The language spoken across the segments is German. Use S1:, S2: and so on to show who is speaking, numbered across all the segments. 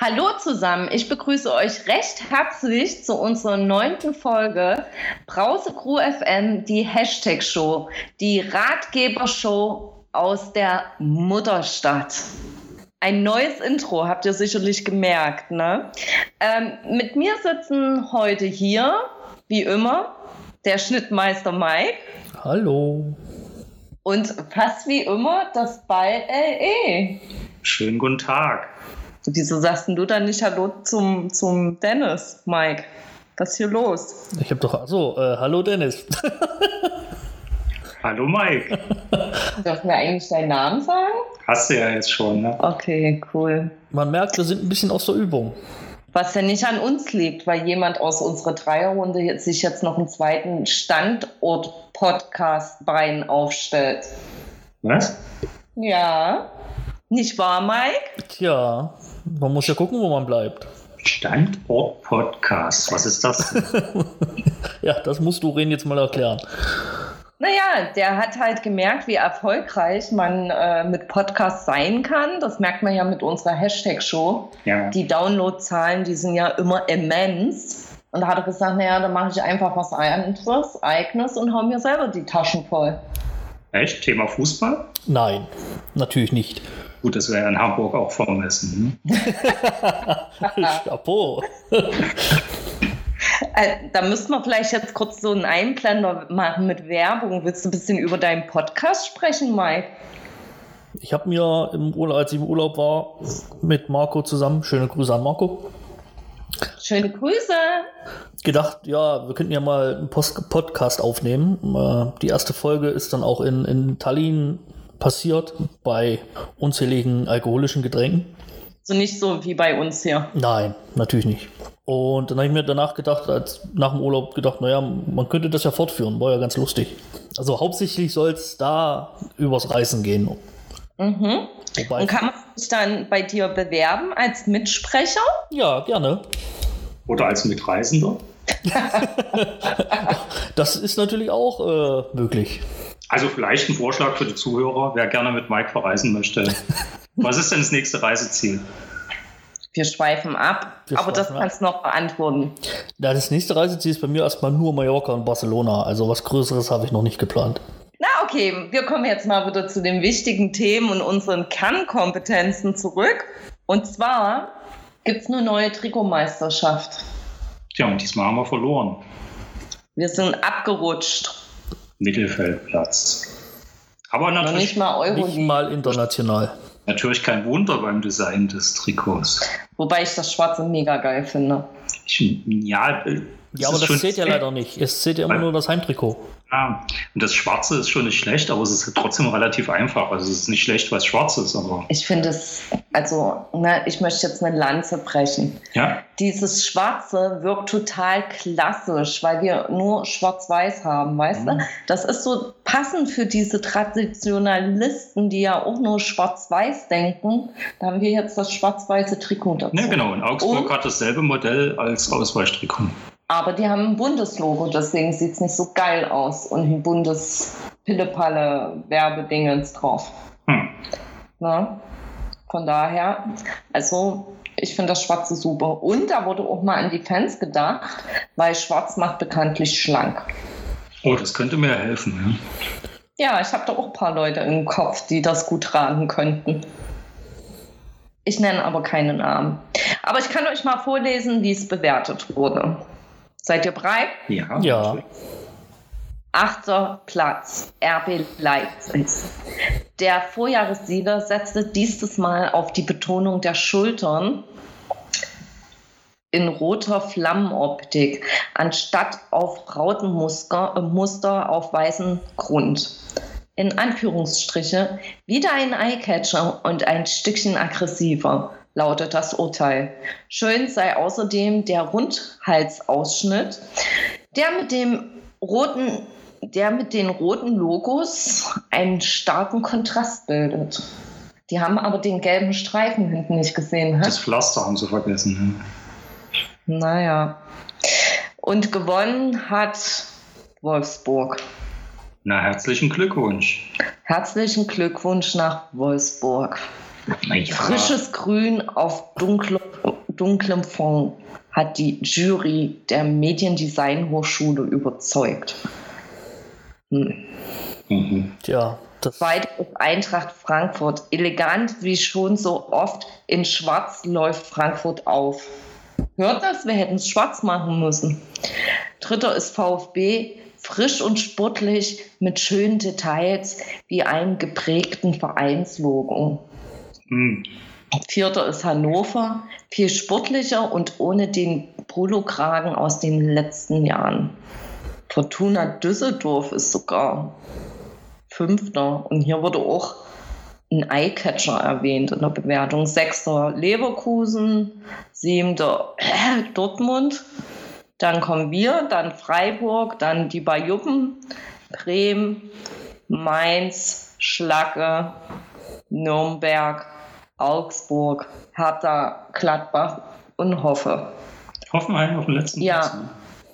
S1: Hallo zusammen, ich begrüße euch recht herzlich zu unserer neunten Folge Brause Crew FM, die Hashtag Show, die Ratgebershow aus der Mutterstadt. Ein neues Intro, habt ihr sicherlich gemerkt. Ne? Ähm, mit mir sitzen heute hier, wie immer, der Schnittmeister Mike.
S2: Hallo.
S1: Und fast wie immer das Ball LE.
S3: Schönen guten Tag.
S1: Wieso sagst du dann nicht Hallo zum, zum Dennis, Mike? Was ist hier los?
S2: Ich habe doch. So, äh, hallo Dennis.
S3: hallo Mike.
S1: Dürfen wir eigentlich deinen Namen sagen?
S3: Hast du ja jetzt schon, ne?
S1: Okay, cool.
S2: Man merkt, wir sind ein bisschen aus der Übung.
S1: Was ja nicht an uns liegt, weil jemand aus unserer Dreierrunde sich jetzt noch einen zweiten Standort-Podcast-Bein aufstellt.
S3: Was?
S1: Ja. Nicht wahr, Mike?
S2: Tja, man muss ja gucken, wo man bleibt.
S3: Standort Podcast, was ist das?
S2: ja, das musst du Ren jetzt mal erklären.
S1: Naja, der hat halt gemerkt, wie erfolgreich man äh, mit Podcasts sein kann. Das merkt man ja mit unserer Hashtag-Show.
S3: Ja.
S1: Die Downloadzahlen, die sind ja immer immens. Und da hat er gesagt, naja, dann mache ich einfach was anderes, eigenes und hau mir selber die Taschen voll.
S3: Echt? Thema Fußball?
S2: Nein, natürlich nicht.
S3: Gut, das wäre in Hamburg auch vermessen. Hm?
S2: Chapeau.
S1: Äh, da müssten wir vielleicht jetzt kurz so einen Einblender machen mit Werbung. Willst du ein bisschen über deinen Podcast sprechen, Mike?
S2: Ich habe mir, im Urlaub, als ich im Urlaub war, mit Marco zusammen, schöne Grüße an Marco.
S1: Schöne Grüße.
S2: Gedacht, ja, wir könnten ja mal einen Post Podcast aufnehmen. Äh, die erste Folge ist dann auch in, in Tallinn passiert bei unzähligen alkoholischen Getränken.
S1: So nicht so wie bei uns hier.
S2: Nein, natürlich nicht. Und dann habe ich mir danach gedacht, als nach dem Urlaub gedacht, naja, man könnte das ja fortführen, war ja ganz lustig. Also hauptsächlich soll es da übers Reisen gehen.
S1: Mhm. Wobei Und kann man sich dann bei dir bewerben als Mitsprecher?
S2: Ja, gerne.
S3: Oder als Mitreisender?
S2: das ist natürlich auch äh, möglich.
S3: Also vielleicht ein Vorschlag für die Zuhörer, wer gerne mit Mike verreisen möchte. Was ist denn das nächste Reiseziel?
S1: Wir schweifen ab, Wir aber schweifen das kannst du noch beantworten.
S2: Ja, das nächste Reiseziel ist bei mir erstmal nur Mallorca und Barcelona. Also was Größeres habe ich noch nicht geplant.
S1: Na okay, wir kommen jetzt mal wieder zu den wichtigen Themen und unseren Kernkompetenzen zurück. Und zwar gibt es eine neue Trikotmeisterschaft.
S3: Tja, und diesmal haben wir verloren.
S1: Wir sind abgerutscht.
S3: Mittelfeldplatz. Aber natürlich
S2: nicht mal, nicht mal international.
S3: Natürlich kein Wunder beim Design des Trikots.
S1: Wobei ich das Schwarze mega geil finde.
S3: Ich, ja,
S2: ja, aber das zählt ja leider nicht. Es zählt ja immer nur das Heimtrikot.
S3: Ja, und das Schwarze ist schon nicht schlecht, aber es ist trotzdem relativ einfach. Also es ist nicht schlecht, weil es schwarz ist, aber.
S1: Ich finde es, also, ne, ich möchte jetzt eine Lanze brechen.
S3: Ja.
S1: Dieses Schwarze wirkt total klassisch, weil wir nur Schwarz-Weiß haben, weißt mhm. du? Das ist so passend für diese Traditionalisten, die ja auch nur Schwarz-Weiß denken. Da haben wir jetzt das schwarz-weiße Trikot dazu.
S3: Ja, genau. In Augsburg und, hat dasselbe Modell als Ausweichtrikot.
S1: Aber die haben ein Bundeslogo, deswegen sieht es nicht so geil aus und ein buntes Pille-Palle-Werbedingens drauf. Hm. Na? Von daher, also ich finde das Schwarze super. Und da wurde auch mal an die Fans gedacht, weil Schwarz macht bekanntlich schlank.
S3: Oh, das könnte mir helfen,
S1: ja. Ja, ich habe da auch ein paar Leute im Kopf, die das gut tragen könnten. Ich nenne aber keinen Namen. Aber ich kann euch mal vorlesen, wie es bewertet wurde. Seid ihr bereit?
S3: Ja.
S2: Ja.
S1: Achter Platz, RB Leipzig. Der Vorjahressieger setzte dieses Mal auf die Betonung der Schultern in roter Flammenoptik, anstatt auf Rautenmuster äh, Muster auf weißem Grund. In Anführungsstriche wieder ein Eyecatcher und ein Stückchen aggressiver lautet das Urteil. Schön sei außerdem der Rundhalsausschnitt, der mit dem roten der mit den roten Logos einen starken Kontrast bildet. Die haben aber den gelben Streifen hinten nicht gesehen.
S3: Hä? Das Pflaster haben sie vergessen.
S1: Naja. Und gewonnen hat Wolfsburg.
S3: Na, herzlichen Glückwunsch.
S1: Herzlichen Glückwunsch nach Wolfsburg.
S3: Ja.
S1: Frisches Grün auf dunklem, dunklem Fond hat die Jury der Mediendesign Hochschule überzeugt. Hm.
S3: Mhm.
S2: Tja, das
S1: Zweite ist Eintracht Frankfurt. Elegant wie schon so oft in Schwarz läuft Frankfurt auf. Hört das? Wir hätten es schwarz machen müssen. Dritter ist VfB. Frisch und sportlich mit schönen Details wie einem geprägten Vereinslogo.
S3: Hm.
S1: Vierter ist Hannover, viel sportlicher und ohne den Polokragen aus den letzten Jahren. Fortuna Düsseldorf ist sogar Fünfter. Und hier wurde auch ein Eyecatcher erwähnt in der Bewertung. Sechster Leverkusen, siebter Dortmund. Dann kommen wir, dann Freiburg, dann die Bajuppen, Bremen, Mainz, Schlacke, Nürnberg, Augsburg, Hertha, Gladbach und Hoffe.
S3: Hoffenheim auf dem letzten
S1: Ja.
S3: Platz. ne?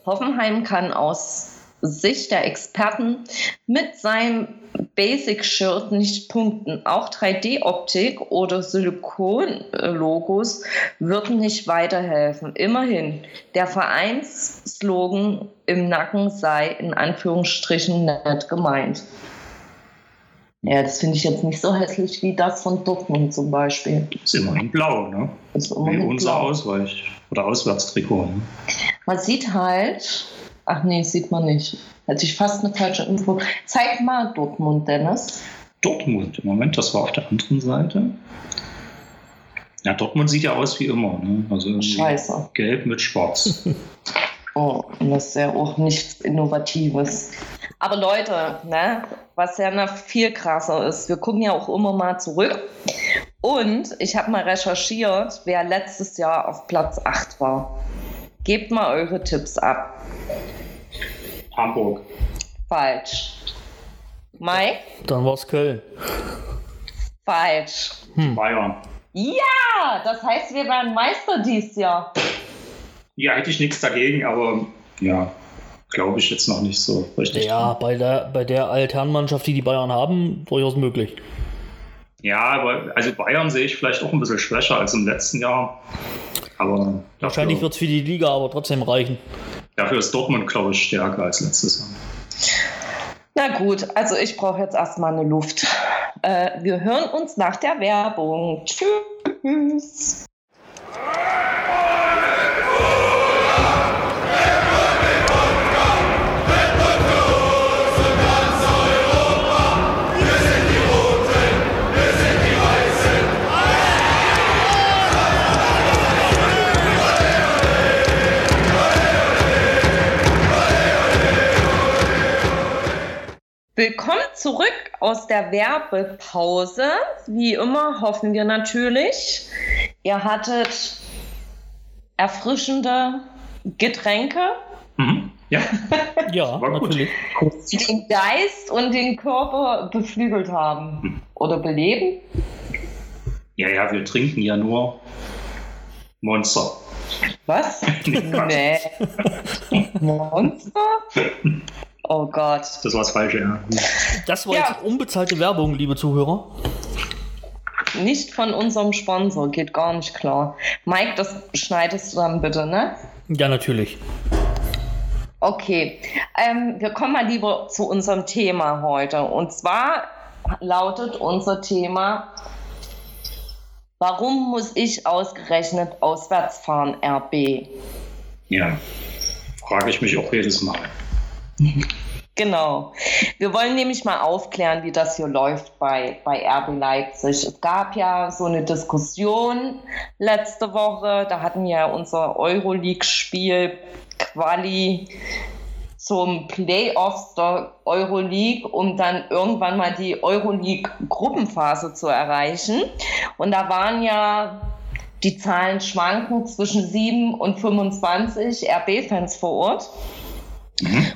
S1: Hoffenheim kann aus Sicht der Experten mit seinem Basic-Shirt nicht punkten. Auch 3D-Optik oder Silikon-Logos würden nicht weiterhelfen. Immerhin, der Vereinsslogan im Nacken sei in Anführungsstrichen nett gemeint. Ja, das finde ich jetzt nicht so hässlich wie das von Dortmund zum Beispiel.
S3: Ist immerhin blau, ne?
S1: Das ist
S3: Wie
S1: immerhin
S3: unser
S1: blau.
S3: Ausweich- oder Auswärtstrikot. Ne?
S1: Man sieht halt, ach nee, sieht man nicht. Hätte ich fast eine falsche Info. Zeig mal Dortmund, Dennis.
S3: Dortmund, im Moment, das war auf der anderen Seite. Ja, Dortmund sieht ja aus wie immer. Ne? Also irgendwie
S1: Scheiße.
S3: gelb mit schwarz.
S1: Oh, und das ist ja auch nichts Innovatives. Aber Leute, ne, was ja noch viel krasser ist, wir gucken ja auch immer mal zurück. Und ich habe mal recherchiert, wer letztes Jahr auf Platz 8 war. Gebt mal eure Tipps ab.
S3: Hamburg.
S1: Falsch. Mike?
S2: dann war es Köln.
S1: Falsch.
S3: Bayern.
S1: Ja, das heißt, wir werden Meister dieses Jahr.
S3: Ja, hätte ich nichts dagegen, aber ja, glaube ich jetzt noch nicht so richtig.
S2: Ja, bei der, bei der Alternmannschaft, die die Bayern haben, durchaus möglich.
S3: Ja, aber also Bayern sehe ich vielleicht auch ein bisschen schwächer als im letzten Jahr. Aber
S2: Wahrscheinlich wird es für die Liga aber trotzdem reichen.
S3: dafür ist Dortmund, glaube ich, stärker als letztes Jahr.
S1: Na gut, also ich brauche jetzt erstmal eine Luft. Äh, wir hören uns nach der Werbung. Tschüss. Willkommen zurück aus der Werbepause. Wie immer hoffen wir natürlich, ihr hattet erfrischende Getränke,
S3: Mhm. Ja,
S2: Ja,
S3: War gut.
S2: natürlich.
S1: die den Geist und den Körper beflügelt haben oder beleben.
S3: ja, ja, wir trinken ja nur Monster.
S1: Was? nee. Monster? Oh Gott.
S3: Das war das Falsche, ja.
S2: Das war
S1: Ja.
S2: jetzt unbezahlte Werbung, liebe Zuhörer.
S1: Nicht von unserem Sponsor, geht gar nicht klar. Mike, das schneidest du dann bitte, ne?
S2: Ja, natürlich.
S1: Okay, ähm, wir kommen mal lieber zu unserem Thema heute. Und zwar lautet unser Thema, warum muss ich ausgerechnet auswärts fahren, RB?
S3: Ja, frage ich mich auch jedes Mal.
S1: Genau. Wir wollen nämlich mal aufklären, wie das hier läuft bei, bei RB Leipzig. Es gab ja so eine Diskussion letzte Woche. Da hatten wir ja unser Euroleague-Spiel Quali zum Playoffs der Euroleague, um dann irgendwann mal die Euroleague-Gruppenphase zu erreichen. Und da waren ja die Zahlen schwanken zwischen 7 und 25 RB-Fans vor Ort.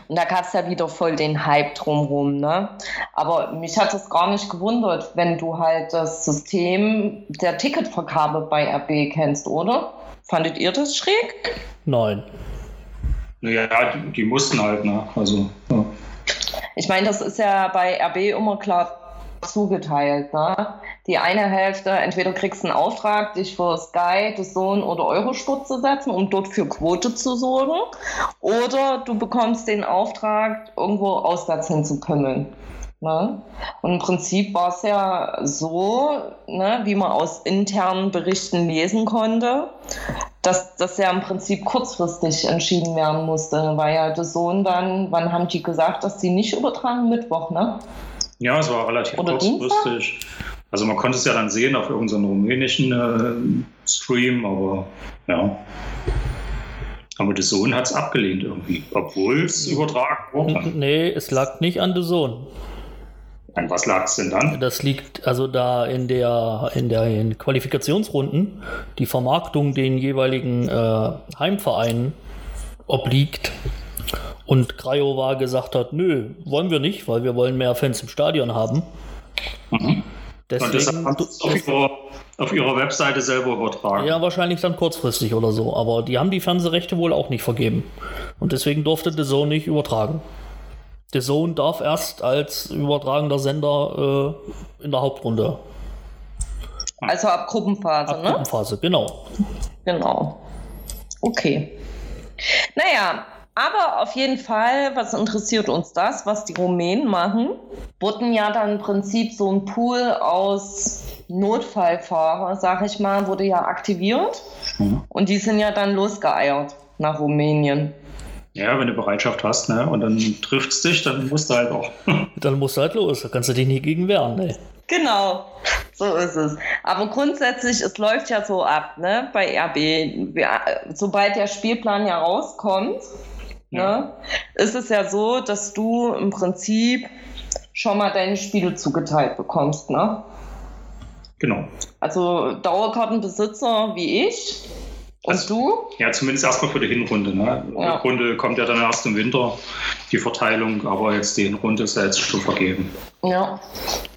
S1: Und da gab es ja wieder voll den Hype drumherum. Ne? Aber mich hat es gar nicht gewundert, wenn du halt das System der Ticketvergabe bei RB kennst, oder? Fandet ihr das schräg?
S2: Nein.
S3: Naja, die, die mussten halt, ne? Also, ja.
S1: Ich meine, das ist ja bei RB immer klar zugeteilt. Ne? Die eine Hälfte, entweder kriegst du einen Auftrag, dich für Sky, The Zone oder Eurosport zu setzen, um dort für Quote zu sorgen, oder du bekommst den Auftrag, irgendwo auswärts hinzukümmeln. Ne? Und im Prinzip war es ja so, ne, wie man aus internen Berichten lesen konnte, dass das ja im Prinzip kurzfristig entschieden werden musste, weil ja der Sohn dann, wann haben die gesagt, dass sie nicht übertragen? Mittwoch, ne?
S3: Ja, es war relativ
S1: Oder
S3: kurzfristig. Also man konnte es ja dann sehen auf irgendeinem rumänischen äh, Stream, aber ja. Aber der Sohn hat es abgelehnt irgendwie, obwohl es übertragen wurde.
S2: Nee, es lag nicht an The Zone.
S3: An was lag es denn dann?
S2: Das liegt also da in der in der in Qualifikationsrunden die Vermarktung den jeweiligen äh, Heimvereinen obliegt. Und Craiova gesagt hat, nö, wollen wir nicht, weil wir wollen mehr Fans im Stadion haben.
S3: Mhm. Und deshalb
S2: Deswegen,
S3: haben sie es auf ihrer, auf ihrer Webseite selber übertragen.
S2: ja, wahrscheinlich dann kurzfristig oder so. Aber die haben die Fernsehrechte wohl auch nicht vergeben. Und deswegen durfte The Zone nicht übertragen. The Zone darf erst als übertragender Sender äh, in der Hauptrunde.
S1: Also ab Gruppenphase,
S2: Ab
S1: ne?
S2: Gruppenphase, genau.
S1: Genau. Okay. Naja, aber auf jeden Fall, was interessiert uns das, was die Rumänen machen? Wurden ja dann im Prinzip so ein Pool aus Notfallfahrer, sag ich mal, wurde ja aktiviert.
S3: Mhm.
S1: Und die sind ja dann losgeeiert nach Rumänien.
S3: Ja, wenn du Bereitschaft hast, ne? Und dann trifft es dich, dann musst du halt auch.
S2: Dann musst du halt los. Da kannst du dich nicht gegen wehren. Ne?
S1: Genau, so ist es. Aber grundsätzlich, es läuft ja so ab, ne, bei RB. Wir, sobald der Spielplan ja rauskommt. Ne, ist es ja so, dass du im Prinzip schon mal deine Spiele zugeteilt bekommst, ne?
S3: Genau.
S1: Also Dauerkartenbesitzer wie ich und
S3: Also-
S1: du,
S3: Ja, zumindest erstmal für die Hinrunde. Ne? Die
S1: Ja.
S3: Rückrunde kommt ja dann erst im Winter, die Verteilung, aber jetzt die Hinrunde ist ja jetzt schon vergeben.
S1: ja,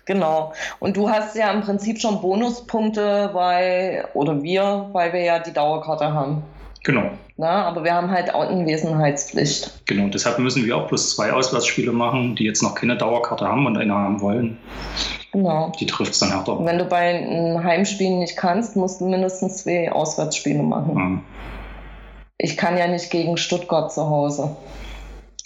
S1: genau. Und du hast ja im Prinzip schon Bonuspunkte, weil, oder wir, weil wir ja die Dauerkarte haben.
S3: Genau.
S1: Ne? Aber wir haben halt Anwesenheitspflicht.
S3: Genau, deshalb müssen wir auch plus zwei Auswärtsspiele machen, die jetzt noch keine Dauerkarte haben und eine haben wollen.
S1: Genau.
S3: Die trifft es dann
S1: Und
S3: härter.
S1: wenn du bei einem Heimspiel nicht kannst, musst du mindestens zwei Auswärtsspiele machen.
S3: Ja.
S1: Ich kann ja nicht gegen Stuttgart zu Hause.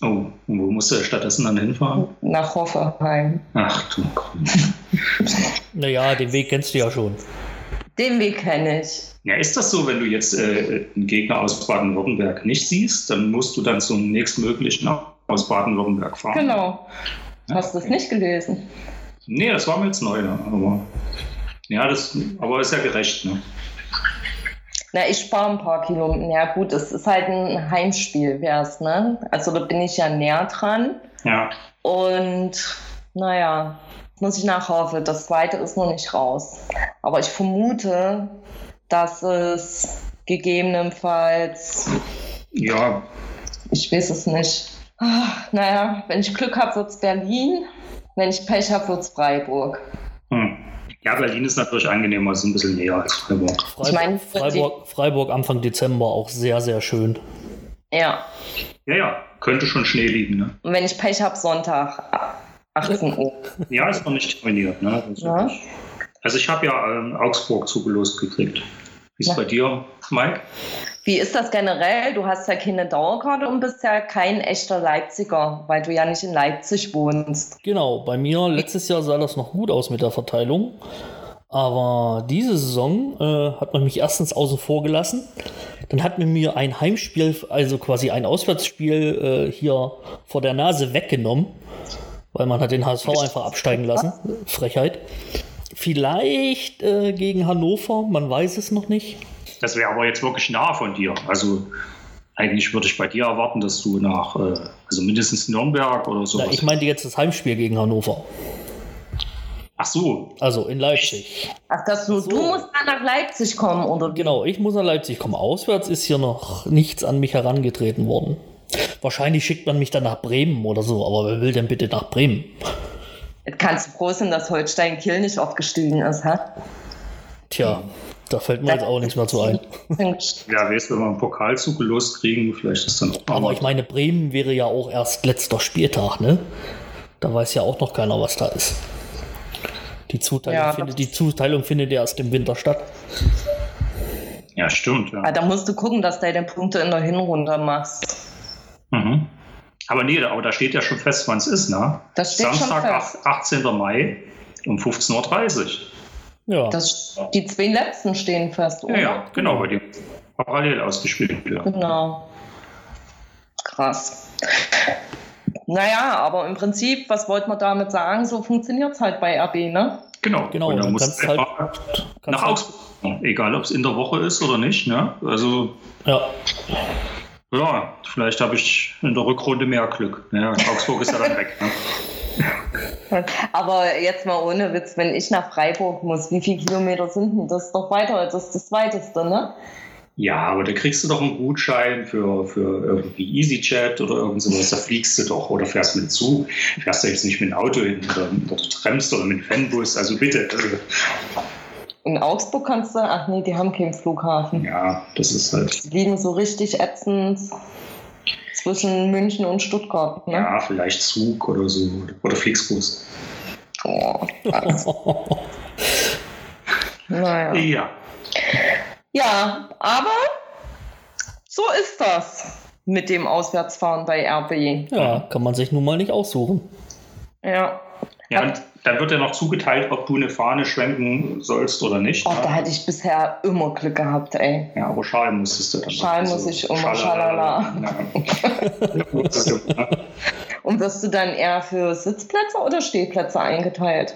S3: Oh, und wo musst du stattdessen dann hinfahren?
S1: Nach Hoffenheim.
S3: Ach du Gott.
S2: Naja, den Weg kennst du ja schon.
S1: Den Weg kenne ich.
S3: Ja, ist das so, wenn du jetzt äh, einen Gegner aus Baden-Württemberg nicht siehst, dann musst du dann zum nächstmöglichen aus Baden-Württemberg fahren?
S1: Genau.
S3: Ja,
S1: Hast du es
S3: okay.
S1: nicht gelesen?
S3: Nee, das war mir jetzt neu, ne? aber ja, das aber ist ja gerecht, ne?
S1: Na, ich spare ein paar Kilometer. Ja, gut, es ist halt ein Heimspiel, wär's, ne? Also da bin ich ja näher dran.
S3: Ja,
S1: Und naja, muss ich nachhoffen. Das zweite ist noch nicht raus. Aber ich vermute, dass es gegebenenfalls,
S3: ja,
S1: ich weiß es nicht. Ah, Naja, wenn ich Glück habe, wird es Berlin. Wenn ich Pech habe, wird es Freiburg.
S3: hm. ja, Berlin ist natürlich angenehmer, ist ein bisschen näher als Freiburg.
S2: Freiburg,
S1: Ich meine,
S2: Freiburg, Freiburg Anfang Dezember auch sehr, sehr schön.
S1: Ja.
S3: Ja, ja, könnte schon Schnee liegen, ne?
S1: Und wenn ich Pech habe, Sonntag, 18 Uhr.
S3: Ja, ist noch nicht terminiert, ne? Das ist
S1: Ja.
S3: wirklich- Also ich habe ja ähm, Augsburg zugelost gekriegt. Wie ist
S1: Ja.
S3: bei dir, Mike?
S1: Wie ist das generell? Du hast ja keine Dauerkarte und bist ja kein echter Leipziger, weil du ja nicht in Leipzig wohnst.
S2: Genau, bei mir letztes Jahr sah das noch gut aus mit der Verteilung. Aber diese Saison äh, hat man mich erstens außen vor gelassen. Dann hat man mir ein Heimspiel, also quasi ein Auswärtsspiel äh, hier vor der Nase weggenommen, weil man hat den HSV einfach absteigen lassen. Frechheit. Vielleicht äh, gegen Hannover, man weiß es noch nicht.
S3: Das wäre aber jetzt wirklich nah von dir. Also eigentlich würde ich bei dir erwarten, dass du nach, äh, also mindestens Nürnberg oder sowas.
S2: ich meinte jetzt das Heimspiel gegen Hannover,
S3: Ach so,
S2: also in Leipzig.
S1: Ach, dass du,
S2: So.
S1: du musst dann nach Leipzig kommen, oder?
S2: Genau, ich muss nach Leipzig kommen. Auswärts ist hier noch nichts an mich herangetreten worden. Wahrscheinlich schickt man mich dann nach Bremen oder so, aber wer will denn bitte nach Bremen?
S1: Jetzt kannst du froh sein, dass Holstein Kiel nicht aufgestiegen ist, hä?
S2: Tja, Da fällt mir jetzt auch nichts mehr zu ein.
S3: Ja, weißt du, wenn wir einen Pokalzug loskriegen, vielleicht ist dann auch
S2: Aber ich meine, Bremen wäre ja auch erst letzter Spieltag, ne? Da weiß ja auch noch keiner, was da ist. Die Zuteilung,
S1: Ja,
S2: findet,
S1: das-
S2: die Zuteilung findet ja erst im Winter statt.
S3: Ja, stimmt. Ja.
S1: Da musst du gucken, dass du deine Punkte in der Hinrunde machst.
S3: Mhm. Aber nee, aber da steht ja schon fest, wann es ist, ne?
S1: Das steht schon
S3: Samstag,
S1: fest.
S3: 18. Mai um 15.30 Uhr.
S2: Ja.
S1: Das, die zwei letzten stehen fest, oder?
S3: Ja, ja, genau, weil die parallel ausgespielt werden.
S1: Genau. Krass. Naja, aber im Prinzip, was wollte man damit sagen? So funktioniert es halt bei RB, ne?
S3: Genau,
S2: Genau,
S3: und dann
S2: dann
S3: musst
S2: kannst
S3: du
S2: halt-
S3: nach
S2: halt-
S3: Augsburg. Egal, ob es in der Woche ist oder nicht. Ne? Also,
S2: Ja.
S3: Ja, vielleicht habe ich in der Rückrunde mehr Glück. Ja, Augsburg ist ja dann weg. Ne?
S1: Aber jetzt mal ohne Witz, wenn ich nach Freiburg muss, wie viele Kilometer sind denn das? Doch weiter, das ist das weiteste, ne?
S3: Ja, aber da kriegst du doch einen Gutschein für, für irgendwie EasyJet oder irgend sowas. Da fliegst du doch oder fährst mit Zug. Fährst du jetzt nicht mit dem Auto hin oder, oder trampst oder mit dem Fanbus. Also bitte. Also,
S1: In Augsburg kannst du, ach nee, die haben keinen Flughafen.
S3: ja, das ist halt.
S1: Die liegen so richtig ätzend zwischen München und Stuttgart, ne?
S3: Ja, vielleicht Zug oder so. Oder Flixbus.
S1: Oh, krass. naja.
S3: Ja.
S1: Ja, aber so ist das mit dem Auswärtsfahren bei RB.
S2: ja, kann man sich nun mal nicht aussuchen.
S1: Ja.
S3: Ja, und dann wird ja noch zugeteilt, ob du eine Fahne schwenken sollst oder nicht.
S1: Oh, da hatte ich bisher immer Glück gehabt, ey.
S3: Ja, aber Schal musstest du dann.
S1: Schal muss ich immer,
S3: Schalala. Du, ne?
S1: Und wirst du dann eher für Sitzplätze oder Stehplätze eingeteilt?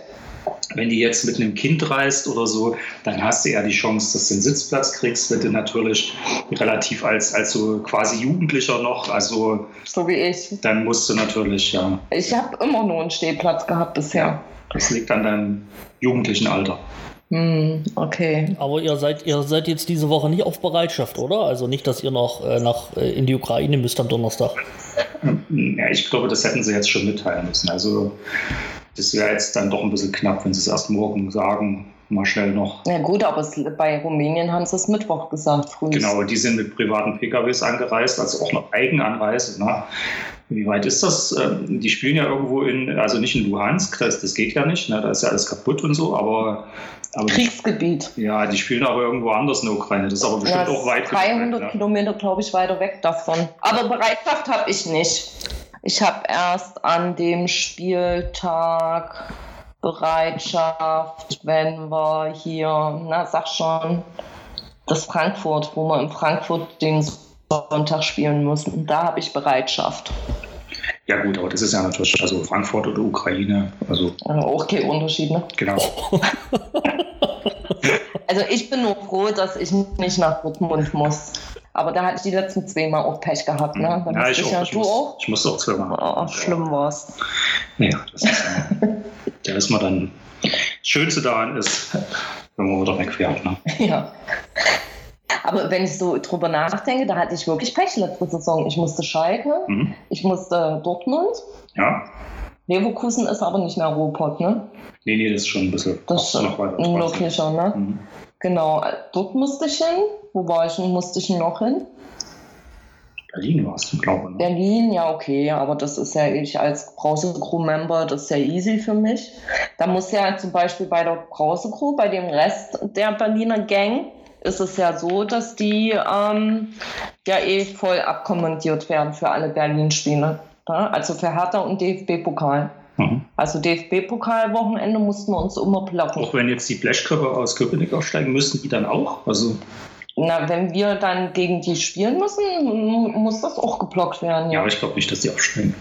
S3: Wenn du jetzt mit einem Kind reist oder so, dann hast du ja die Chance, dass du einen Sitzplatz kriegst, wenn du natürlich relativ als, als so quasi Jugendlicher noch, also
S1: So wie ich.
S3: dann musst du natürlich, ja,
S1: Ich habe immer nur einen Stehplatz gehabt bisher.
S3: das liegt an deinem jugendlichen Alter.
S1: Hm, okay.
S2: Aber ihr seid, ihr seid jetzt diese Woche nicht auf Bereitschaft, oder? Also nicht, dass ihr noch äh, nach, äh, in die Ukraine müsst am Donnerstag.
S3: Ja, ich glaube, das hätten sie jetzt schon mitteilen müssen. Also das wäre jetzt dann doch ein bisschen knapp, wenn sie es erst morgen sagen, mal schnell noch.
S1: Na gut, aber es, bei Rumänien haben sie es Mittwoch gesagt, früh.
S3: Genau, die sind mit privaten PKWs angereist, also auch noch Eigenanreise. Ne? Wie weit ist das? Ähm, Die spielen ja irgendwo in, also nicht in Luhansk, das, das geht ja nicht, ne? da ist ja alles kaputt und so, aber, aber die,
S1: Kriegsgebiet.
S3: ja, die spielen aber irgendwo anders in der Ukraine. Das ist aber bestimmt
S1: Ja,
S3: auch weit
S1: 300
S3: ne?
S1: Kilometer, glaube ich, weiter weg davon. Aber Bereitschaft habe ich nicht. Ich habe erst an dem Spieltag Bereitschaft, wenn wir hier, na sag schon, das Frankfurt, wo wir in Frankfurt den Sonntag spielen müssen. Da habe ich Bereitschaft.
S3: Ja gut, aber das ist ja natürlich, also Frankfurt oder Ukraine, also
S1: auch kein Unterschied, ne?
S3: genau.
S1: Also ich bin nur froh, dass ich nicht nach Dortmund muss. Aber da hatte ich die letzten zwei Mal auch Pech gehabt, ne?
S3: Ja,
S1: ich
S3: auch.
S1: ja,
S3: Ich
S1: du
S3: muss,
S1: auch?
S3: ich musste auch zweimal.
S1: Oh, schlimm war's.
S3: Ja, das ist ja, da ist man dann. Das Schönste daran ist, wenn man wieder wegfährt. Ne?
S1: Ja. Aber wenn ich so drüber nachdenke, da hatte ich wirklich Pech letzte Saison. Ich musste Schalke,
S3: Mhm.
S1: ich musste Dortmund.
S3: Ja,
S1: Leverkusen ist aber nicht mehr Ruhrpott, ne?
S3: nee, nee, das ist schon ein bisschen
S1: Das ist
S3: noch weiter.
S1: nördlicher, ne?
S3: Mhm.
S1: Genau, dort musste ich hin. Wo war ich denn? Musste ich noch hin?
S3: Berlin warst du, glaube ich. Ne?
S1: Berlin, ja, okay, aber das ist ja ich als Brause-Crew-Member, das ist ja easy für mich. Da muss ja zum Beispiel bei der Brause-Crew, bei dem Rest der Berliner Gang, ist es ja so, dass die ähm, ja eh voll abkommandiert werden für alle Berlin-Spiele. Ja? Also für Hertha und DFB-Pokal.
S3: Mhm.
S1: Also DFB-Pokal-Wochenende mussten wir uns immer blocken.
S3: Auch wenn jetzt die Blechkörper aus Köpenick aufsteigen, müssten die dann auch? Also,
S1: Na, wenn wir dann gegen die spielen müssen, muss das auch geblockt werden.
S3: ja,
S1: Ja.
S3: aber ich glaube nicht, dass die aufsteigen.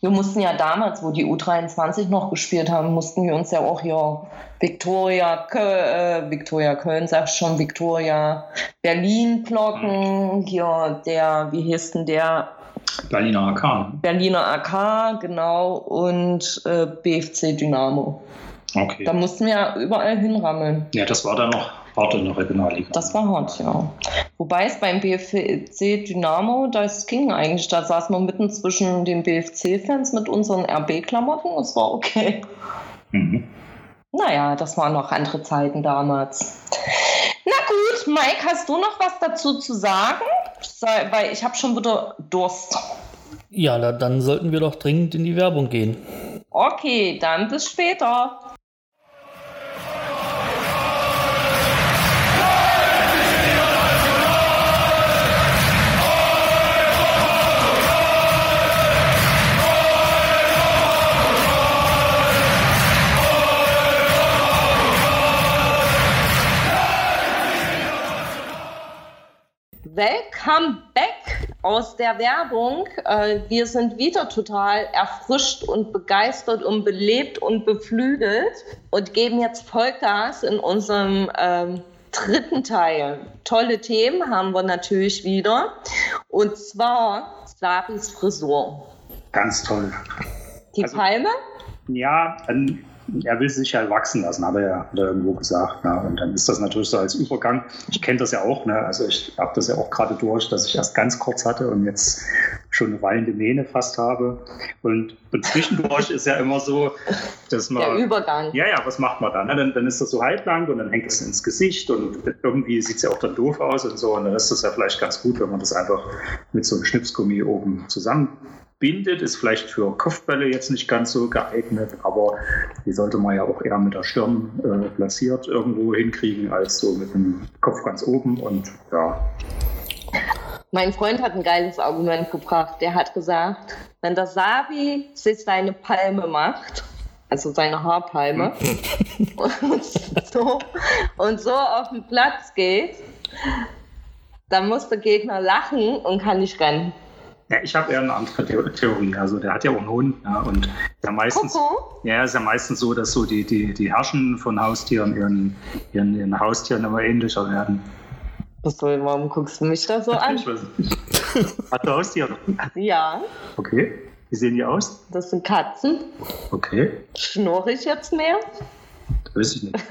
S1: Wir mussten ja damals, wo die U23 noch gespielt haben, mussten wir uns ja auch hier Victoria, Köln, äh, Victoria Köln, sag schon, Victoria Berlin blocken. Hier der, wie hieß denn der?
S3: Berliner AK. Ne?
S1: Berliner AK, genau, und äh, BFC Dynamo.
S3: Okay.
S1: Da mussten wir ja überall hinrammeln.
S3: Ja, das war dann noch hart in der Regionalliga.
S1: Das war hart, ja. Wobei es beim BFC Dynamo, das ging eigentlich. Da saß man mitten zwischen den BFC-Fans mit unseren RB-Klamotten. Es war okay.
S3: Mhm.
S1: Naja, das waren noch andere Zeiten damals. Na gut, Mike, hast du noch was dazu zu sagen? Weil ich habe schon wieder Durst.
S2: Ja, dann sollten wir doch dringend in die Werbung gehen.
S1: Okay, dann bis später. Aus der Werbung. Äh, wir sind wieder total erfrischt und begeistert und belebt und beflügelt und geben jetzt Vollgas in unserem ähm, dritten Teil. Tolle Themen haben wir natürlich wieder. Und zwar Sabis Frisur.
S3: Ganz toll.
S1: Die also, Palme?
S3: Ja, ein er will sich halt wachsen lassen, hat er ja hat er irgendwo gesagt. Ne? Und dann ist das natürlich so als Übergang. Ich kenne das ja auch, ne? also ich habe das ja auch gerade durch, dass ich erst ganz kurz hatte und jetzt schon eine wallende Mähne fast habe. Und, und zwischendurch ist ja immer so, dass man.
S1: Der Übergang.
S3: Ja, ja, was macht man dann? Ne? Dann, dann ist das so halblang und dann hängt es ins Gesicht und irgendwie sieht es ja auch dann doof aus und so. Und dann ist das ja vielleicht ganz gut, wenn man das einfach mit so einem Schnipsgummi oben zusammen bindet, ist vielleicht für Kopfbälle jetzt nicht ganz so geeignet, aber die sollte man ja auch eher mit der Stirn äh, platziert irgendwo hinkriegen, als so mit dem Kopf ganz oben und ja.
S1: Mein Freund hat ein geiles Argument gebracht. Der hat gesagt, wenn der Sabi sich seine Palme macht, also seine Haarpalme, und, so, und so auf den Platz geht, dann muss der Gegner lachen und kann nicht rennen.
S3: Ja, ich habe eher eine andere Theorie. Also der hat ja auch einen Hund. Ja, und ja meistens, Koko. ja, ist ja meistens so, dass so die, die, die Herrschen von Haustieren ihren, ihren, ihren Haustieren immer ähnlicher werden.
S1: Was soll, warum guckst du mich da so an? Ich weiß
S3: nicht. Hat du Haustiere?
S1: Ja.
S3: Okay. Wie sehen die aus?
S1: Das sind Katzen.
S3: Okay.
S1: Schnurre ich jetzt mehr?
S3: Das weiß ich nicht.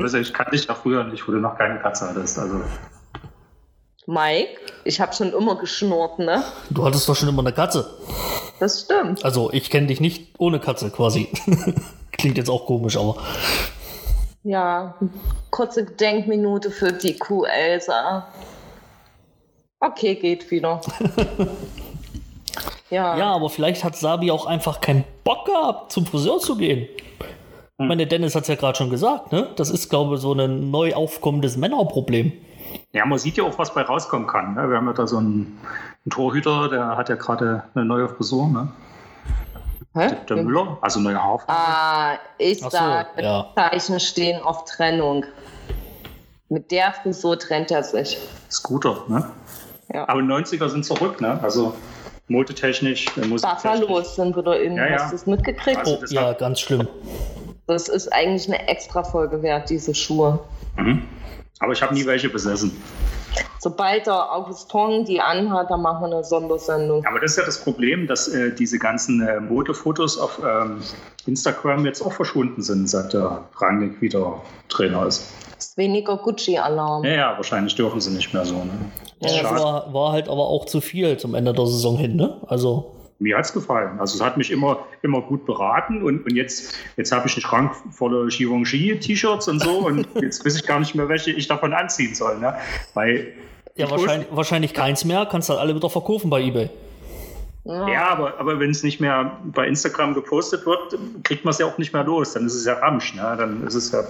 S3: Also, ich kannte dich ja früher nicht, wo du noch keine Katze hattest. Also.
S1: Mike, ich habe schon immer geschnurrt, ne?
S2: Du hattest doch schon immer eine Katze.
S1: Das stimmt.
S2: Also ich kenne dich nicht ohne Katze quasi. Klingt jetzt auch komisch, aber.
S1: Ja, kurze Gedenkminute für die Kuh Elsa. Okay, geht wieder.
S2: ja. ja, aber vielleicht hat Sabi auch einfach keinen Bock gehabt, zum Friseur zu gehen. Hm. meine, Dennis hat es ja gerade schon gesagt, ne? Das ist, glaube ich, so ein neu aufkommendes Männerproblem.
S3: Ja, man sieht ja auch, was bei rauskommen kann. Ne? Wir haben ja da so einen, einen Torhüter, der hat ja gerade eine neue Frisur. Ne? Hä? Der, der Müller, also neue Haarfarbe.
S1: Ah, ich so, sag, ja. Zeichen stehen auf Trennung. Mit der Frisur trennt er sich.
S3: Scooter, ne? Ja. Aber 90er sind zurück, ne? Also modetechnisch,
S1: äh, Buffalos sind wieder in. Ja, ja. Hast du es mitgekriegt?
S2: Also, oh, ja, ganz schlimm.
S1: Das ist eigentlich eine extra Folge wert, diese Schuhe. Mhm.
S3: Aber ich habe nie welche besessen.
S1: Sobald der August Tong die anhat, dann machen wir eine Sondersendung.
S3: Aber das ist ja das Problem, dass äh, diese ganzen äh, Modefotos auf ähm, Instagram jetzt auch verschwunden sind, seit der Rangnick wieder Trainer ist.
S1: Das ist weniger Gucci-Alarm.
S3: Ja, ja, wahrscheinlich dürfen sie nicht mehr so. Ne?
S2: Ja, das war, war, halt aber auch zu viel zum Ende der Saison hin, ne? Also
S3: mir hat es gefallen. Also es hat mich immer, immer gut beraten und, und jetzt, jetzt habe ich einen Schrank voller Givenchy-T-Shirts und so und jetzt weiß ich gar nicht mehr, welche ich davon anziehen soll. Ne? Weil
S2: ja, wahrscheinlich, wahrscheinlich keins mehr, kannst du halt alle wieder verkaufen bei Ebay.
S3: Ja, ja aber, aber wenn es nicht mehr bei Instagram gepostet wird, kriegt man es ja auch nicht mehr los. Dann ist es ja Ramsch. Ne? Dann ist es ja.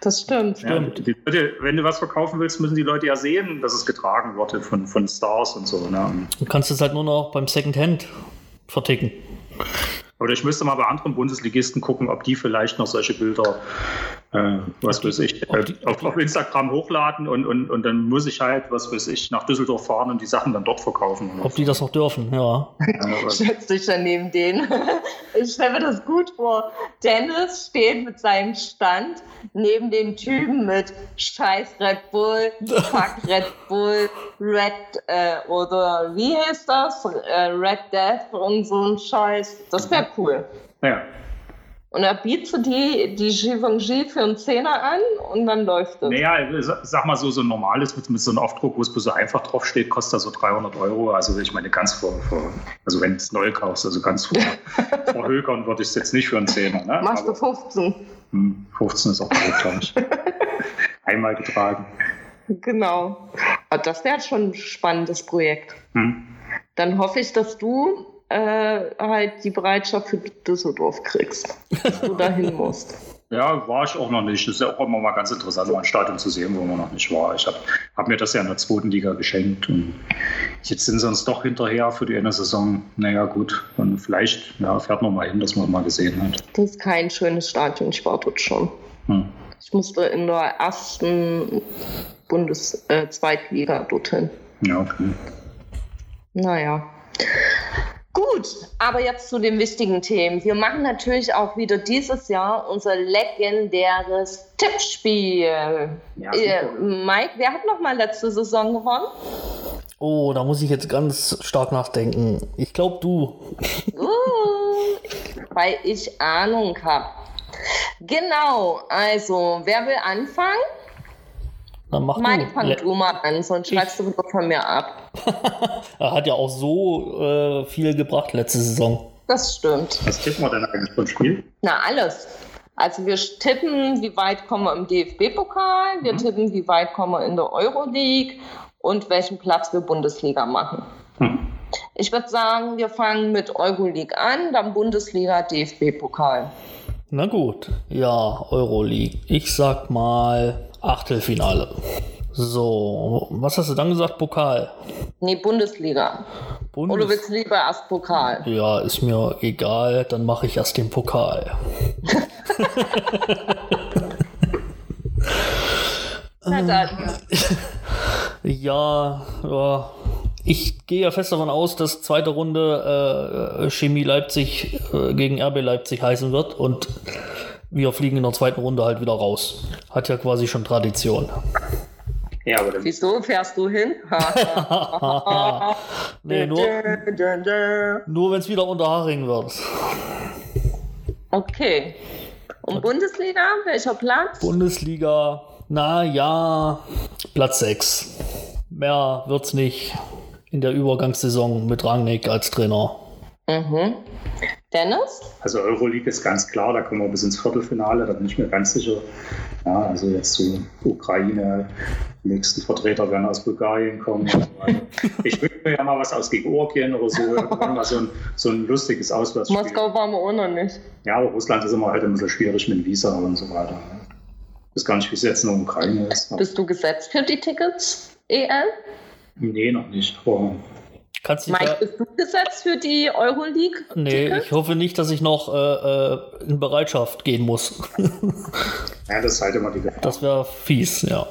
S1: Das stimmt. Ja, stimmt.
S3: Leute, wenn du was verkaufen willst, müssen die Leute ja sehen, dass es getragen wurde von, von Stars und so. Ne?
S2: Du kannst es halt nur noch beim Secondhand verticken.
S3: Oder ich müsste mal bei anderen Bundesligisten gucken, ob die vielleicht noch solche Bilder, äh, was weiß ich, äh, auf, auf, Instagram hochladen und, und, und dann muss ich halt, was weiß ich, nach Düsseldorf fahren und die Sachen dann dort verkaufen.
S2: Ob so. die das noch dürfen, ja.
S1: ja Schätzt dich dann neben denen. Ich stelle mir das gut vor. Dennis steht mit seinem Stand neben dem Typen mit Scheiß Red Bull, Fuck Red Bull, Red äh, oder wie heißt das? Äh, Red Death und so ein Scheiß. Das wäre cool.
S3: Ja.
S1: Und er bietet die, die Givenchy für einen Zehner an und dann läuft es.
S3: Naja, sag mal so, so ein normales mit, mit so einem Aufdruck, wo es so einfach draufsteht, kostet so 300 Euro. Also ich meine, ganz vor, vor also wenn du es neu kaufst, also ganz vor, vor Hökern würde ich es jetzt nicht für einen Zehner. Ne?
S1: Machst Aber, du 15?
S3: 15 hm, ist auch gut, glaube ich. Einmal getragen.
S1: Genau. Aber das wäre schon ein spannendes Projekt.
S3: Hm.
S1: Dann hoffe ich, dass du äh, halt die Bereitschaft für Düsseldorf kriegst, dass du dahin musst.
S3: Ja, war ich auch noch nicht. Das ist ja auch immer mal ganz interessant, mal ein Stadion zu sehen, wo man noch nicht war. Ich habe hab mir das ja in der zweiten Liga geschenkt und jetzt sind sie uns doch hinterher für die eine Saison. Naja, gut, und vielleicht ja, fährt man mal hin, dass man mal gesehen hat.
S1: Das ist kein schönes Stadion, ich war dort schon.
S3: Hm.
S1: Ich musste in der ersten Bundes-, äh, Zweitliga dorthin.
S3: Ja, okay.
S1: Naja. Gut, aber jetzt zu den wichtigen Themen. Wir machen natürlich auch wieder dieses Jahr unser legendäres Tippspiel.
S3: Ja,
S1: äh. Mike, wer hat noch mal letzte Saison gewonnen?
S2: Oh, da muss ich jetzt ganz stark nachdenken. Ich glaube, du.
S1: Uh, weil ich Ahnung habe. Genau, also wer will anfangen?
S2: Dann mach
S1: Mike,
S2: du.
S1: fang
S2: Le-
S1: du mal an, sonst schreibst du wieder von mir ab.
S2: er hat ja auch so äh, viel gebracht letzte Saison.
S1: Das stimmt.
S3: Was tippen wir denn eigentlich vom Spiel?
S1: Na, alles. Also wir tippen, wie weit kommen wir im DFB-Pokal, wir
S3: Mhm.
S1: tippen, wie weit kommen wir in der Euroleague und welchen Platz wir Bundesliga machen.
S3: Hm.
S1: Ich würde sagen, wir fangen mit Euroleague an, dann Bundesliga, DFB-Pokal.
S2: Na gut. Ja, Euroleague. Ich sag mal Achtelfinale. So, was hast du dann gesagt? Pokal.
S1: Nee, Bundesliga.
S2: Bundes
S1: Oder willst du lieber erst Pokal?
S2: ja, ist mir egal. Dann mache ich erst den Pokal.
S1: Na dann.
S2: Ja, ja. Ich gehe ja fest davon aus, dass zweite Runde äh, Chemie Leipzig äh, gegen RB Leipzig heißen wird und wir fliegen in der zweiten Runde halt wieder raus. Hat ja quasi schon Tradition.
S3: Ja, aber dann,
S1: Wieso fährst du hin?
S2: nee, nur, nur wenn es wieder unter Haring wird.
S1: Okay. Und Bundesliga, welcher Platz?
S2: Bundesliga, na ja, Platz 6. Mehr wird's nicht in der Übergangssaison mit Rangnick als Trainer.
S1: Mhm. Dennis?
S3: also Euroleague ist ganz klar, da kommen wir bis ins Viertelfinale, da bin ich mir ganz sicher. Ja, also jetzt zu Ukraine, die nächsten Vertreter werden aus Bulgarien kommen. Ich wünsche mir ja mal was aus Georgien oder so, mal so ein, so ein lustiges Auswärtsspiel.
S1: Moskau waren wir auch noch nicht.
S3: Ja, aber Russland ist immer halt ein bisschen schwierig mit Visa und so weiter. Ich weiß gar nicht, wie es jetzt in der Ukraine ist.
S1: Bist du gesetzt für die Tickets, EL?
S3: nee, noch nicht. Aber
S2: Kannst
S1: Mike,
S2: da,
S1: bist du gesetzt für die Euroleague?
S2: Nee, ich hoffe nicht, dass ich noch äh, äh, in Bereitschaft gehen muss.
S3: ja, das ist halt immer die Gefahr.
S2: Das wäre fies, ja.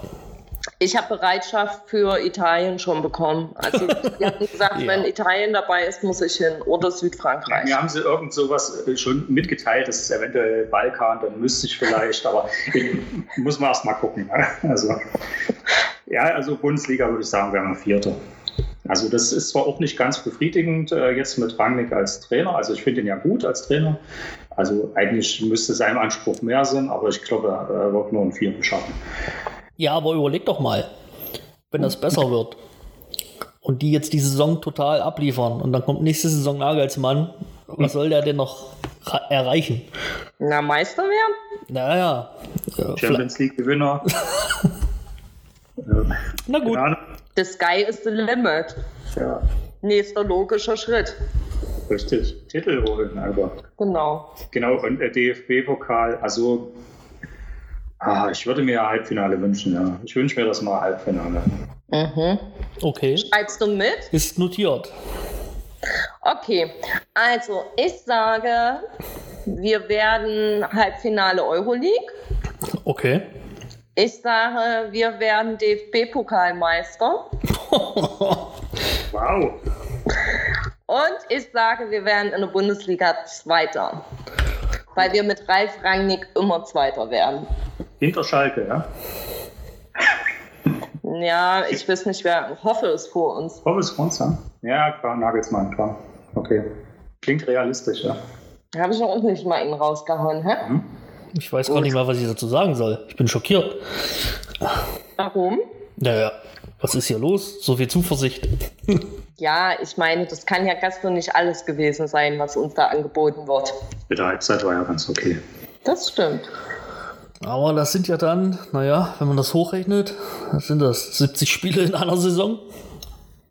S1: Ich habe Bereitschaft für Italien schon bekommen. Also die hatten gesagt,
S2: Ja.
S1: wenn Italien dabei ist, muss ich hin. Oder Südfrankreich.
S3: Mir haben sie irgend sowas äh, schon mitgeteilt, das ist eventuell Balkan, dann müsste ich vielleicht, aber ich, muss man erst mal gucken. ne? Also, ja, also Bundesliga würde ich sagen, wären wir Vierter. Also das ist zwar auch nicht ganz befriedigend äh, jetzt mit Rangnick als Trainer, also ich finde ihn ja gut als Trainer. Also eigentlich müsste sein Anspruch mehr sein, aber ich glaube, er wird nur einen Vierten schaffen.
S2: Ja, aber überleg doch mal, wenn das besser wird und die jetzt die Saison total abliefern und dann kommt nächste Saison Nagelsmann, was soll der denn noch erreichen?
S1: Na, Meister werden?
S2: Naja,
S3: Champions League Gewinner.
S2: na gut.
S3: Ahnung.
S1: The sky is the limit.
S3: Ja,
S1: Nächster logischer Schritt.
S3: richtig. Titel holen, aber.
S1: Genau.
S3: Genau, und der DFB-Pokal, also ah, ich würde mir Halbfinale wünschen, ja. Ich wünsche mir das mal Halbfinale.
S1: Mhm.
S2: Okay,
S1: Schreibst du mit?
S2: ist notiert.
S1: Okay, also ich sage, wir werden Halbfinale Euroleague.
S2: Okay.
S1: Ich sage, wir werden DFB-Pokalmeister.
S3: Wow.
S1: Und ich sage, wir werden in der Bundesliga Zweiter. Weil wir mit Ralf Rangnick immer Zweiter werden.
S3: Hinter Schalke, ja.
S1: Ja, ich weiß nicht, wer hoffe es vor uns.
S3: Hobbes Sponsor. Ja, klar, Nagelsmann, klar. Okay. Klingt realistisch, ja.
S1: Habe ich auch nicht mal ihn rausgehauen, hä?
S2: Ich weiß gar nicht mal, was ich dazu sagen soll. Ich bin schockiert.
S1: Warum?
S2: Naja, was ist hier los? So viel Zuversicht.
S1: Ja, ich meine, das kann ja gestern nicht alles gewesen sein, was uns da angeboten wird.
S3: Mit der Halbzeit war ja ganz okay.
S1: Das stimmt.
S2: Aber das sind ja dann, naja, wenn man das hochrechnet, das sind das 70 Spiele in einer Saison.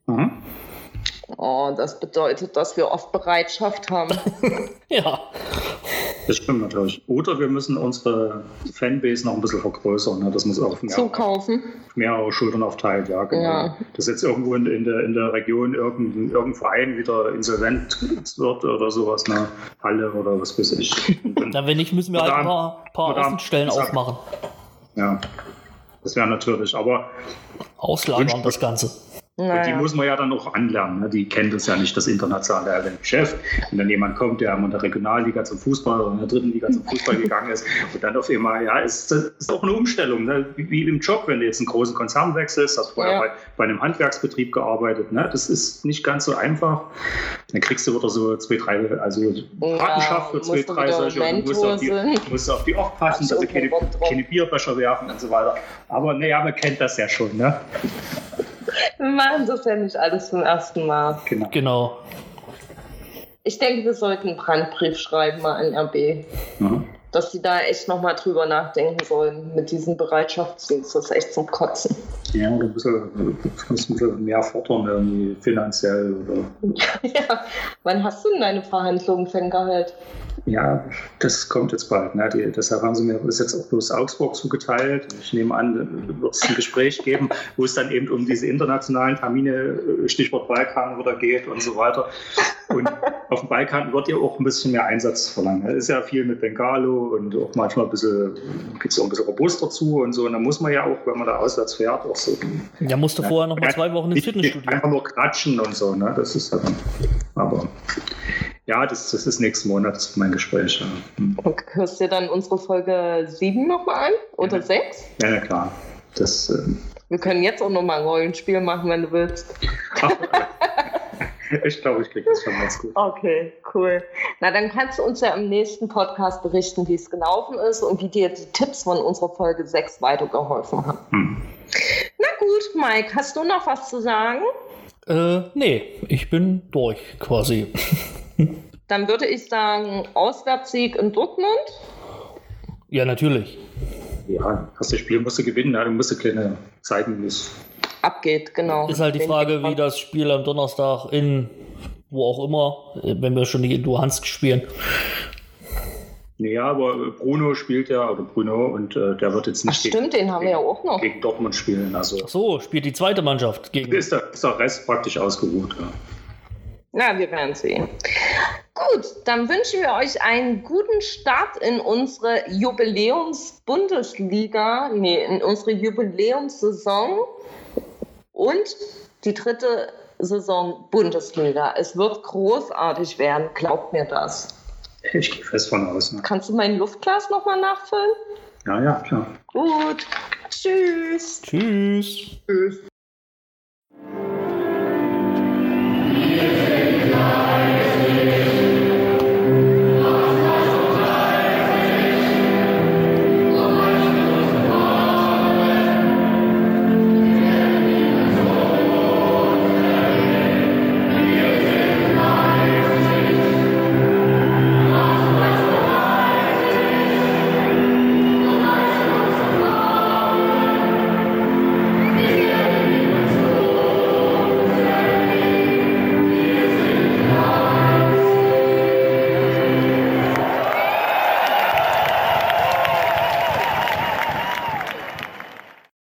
S1: Mhm. Oh, das bedeutet, dass wir oft Bereitschaft haben.
S2: ja.
S3: Das stimmt natürlich. Oder wir müssen unsere Fanbase noch ein bisschen vergrößern. Ne? Das muss auch mehr,
S1: Zukaufen.
S3: mehrere Schultern aufteilt, ja, genau. Ja. Dass jetzt irgendwo in, in, der, in der Region irgendein, irgendein Verein wieder insolvent wird oder sowas, ne? Halle oder was weiß ich.
S2: Dann, wenn nicht, müssen wir halt ein paar, paar Außenstellen aufmachen.
S3: Ja, das wäre natürlich, aber.
S2: Auslagern das Ganze.
S3: Naja. Die muss man ja dann auch anlernen. Ne? Die kennt das ja nicht, das internationale Geschäft. Wenn dann jemand kommt, der in der Regionalliga zum Fußball oder in der dritten Liga zum Fußball gegangen ist und dann auf einmal, ja, ist, ist auch eine Umstellung. Ne? Wie, wie, im Job, wenn du jetzt einen großen Konzern wechselst, hast vorher ja. bei, bei, einem Handwerksbetrieb gearbeitet. Ne? Das ist nicht ganz so einfach. Dann kriegst du wieder so zwei, drei, also ja, Patenschaft für zwei, drei solche. Und du musst auf, die, musst auf die aufpassen, dass sie keine, keine Bierbecher werfen und so weiter. Aber naja, man kennt das ja schon. Ne?
S1: Wir machen das ja nicht alles zum ersten Mal.
S2: Genau. genau.
S1: Ich denke, wir sollten einen Brandbrief schreiben mal an RB. Mhm. Dass sie da echt nochmal drüber nachdenken sollen mit diesem Bereitschaftsdienst. Das ist echt zum Kotzen.
S3: Ja, oder ein bisschen, ein bisschen mehr fordern, irgendwie finanziell. Oder.
S1: ja, wann hast du denn deine Verhandlungen, Fangehalt?
S3: Ja, das kommt jetzt bald. Ne? Die, deshalb haben sie mir das jetzt auch bloß Augsburg zugeteilt. Ich nehme an, wird es ein Gespräch geben, wo es dann eben um diese internationalen Termine, äh, Stichwort Balkan wieder geht und so weiter. Und auf dem Balkan wird ja auch ein bisschen mehr Einsatz verlangen. Es ist ja viel mit Bengalo und auch manchmal ein bisschen, gibt es auch ein bisschen robuster zu und so. Und dann muss man ja auch, wenn man da auswärts fährt, auch so.
S2: Ja, musste ja, vorher noch mal zwei Wochen ins Fitnessstudio.
S3: Einfach nur kratschen und so, ne? Das ist dann, aber ja, das, das ist nächsten Monat mein Gespräch. Ja.
S1: Hm. Und hörst du dann unsere Folge 7 nochmal an? Oder ja. 6?
S3: Ja, ja, klar. Das, ähm,
S1: Wir können jetzt auch nochmal ein Rollenspiel machen, wenn du willst.
S3: ich glaube, ich kriege das schon ganz gut.
S1: Okay, cool. Na, dann kannst du uns ja im nächsten Podcast berichten, wie es gelaufen ist und wie dir die Tipps von unserer Folge 6 weitergeholfen haben. Hm. Na gut, Mike, hast du noch was zu sagen?
S2: Äh, nee, ich bin durch quasi.
S1: Dann würde ich sagen, Auswärtssieg in Dortmund.
S2: Ja, natürlich.
S3: Ja, hast du Spiel musst du gewinnen, ja, du musst du kleine zeigen, wie es
S1: abgeht, genau.
S2: Ist halt die Frage, wie das Spiel am Donnerstag in wo auch immer, wenn wir schon die Luhansk spielen.
S3: Ja, aber Bruno spielt ja, oder Bruno, und äh, der wird jetzt nicht
S1: Ach, stimmt, gegen, den haben wir ja auch noch.
S3: gegen Dortmund spielen. Also.
S2: Ach so, spielt die zweite Mannschaft gegen.
S3: Ist der, ist der Rest praktisch ausgeruht. Ja.
S1: Na, wir werden sehen. Gut, dann wünschen wir euch einen guten Start in unsere Jubiläums-Bundesliga, nee, in unsere Jubiläumssaison und die dritte Saison Bundesliga. Es wird großartig werden, glaubt mir das.
S3: Ich gehe fest von aus. Ne?
S1: Kannst du mein Luftglas nochmal nachfüllen?
S3: Ja, ja, klar.
S1: Gut. Tschüss.
S2: Tschüss. Tschüss.